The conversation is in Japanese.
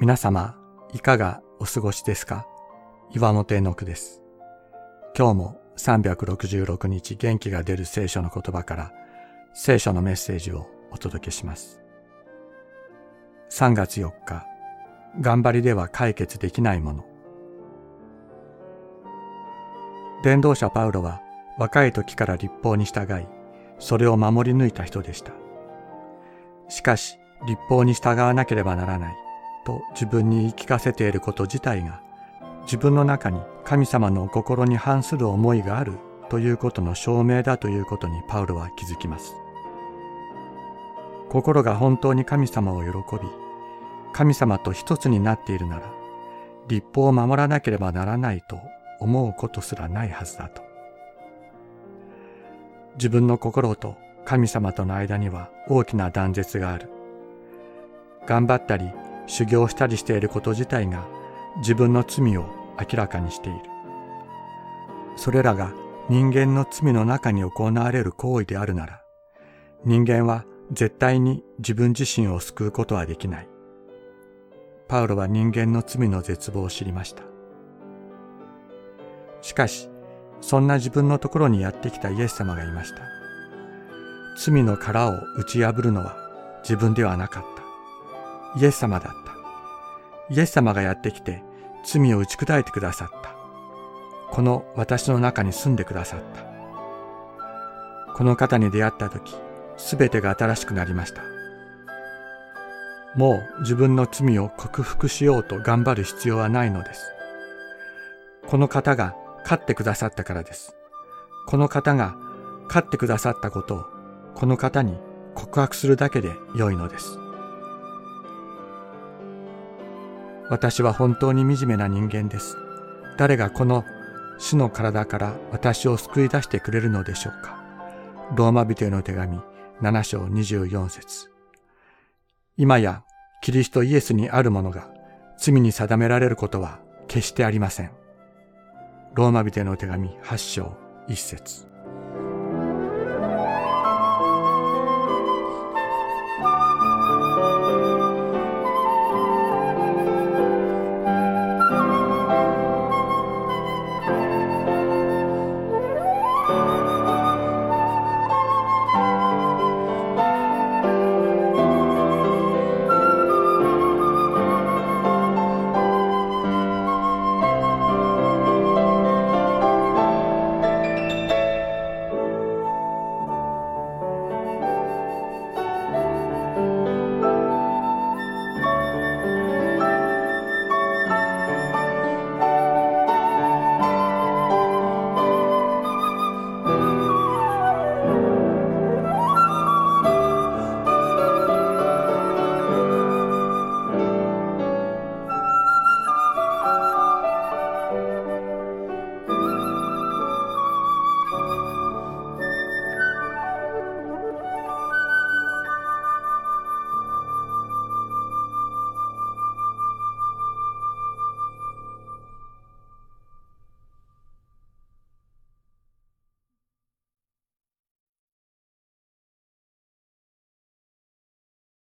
皆様、いかがお過ごしですか？岩本絵の句です。今日も366日元気が出る聖書の言葉から聖書のメッセージをお届けします。3月4日、頑張りでは解決できないもの。伝道者パウロは若い時から立法に従い、それを守り抜いた人でした。しかし、立法に従わなければならない。と自分に言い聞かせていること自体が自分の中に神様の心に反する思いがあるということの証明だということにパウロは気づきます。心が本当に神様を喜び、神様と一つになっているなら、立法を守らなければならないと思うことすらないはずだと。自分の心と神様との間には大きな断絶がある。頑張ったり修行したりしていること自体が自分の罪を明らかにしている。それらが人間の罪の中に行われる行為であるなら、人間は絶対に自分自身を救うことはできない。パウロは人間の罪の絶望を知りました。しかし、そんな自分のところにやってきたイエス様がいました。罪の殻を打ち破るのは自分ではなかった。イエス様だった。イエス様がやってきて罪を打ち砕いてくださった。この私の中に住んでくださった。この方に出会った時、すべてが新しくなりました。もう自分の罪を克服しようと頑張る必要はないのです。この方が勝ってくださったからです。この方が勝ってくださったことをこの方に告白するだけで良いのです。私は本当に惨めな人間です。誰がこの死の体から私を救い出してくれるのでしょうか。ローマ人への手紙7章24節今やキリストイエスにあるものが罪に定められることは決してありません。ローマ人への手紙8章1節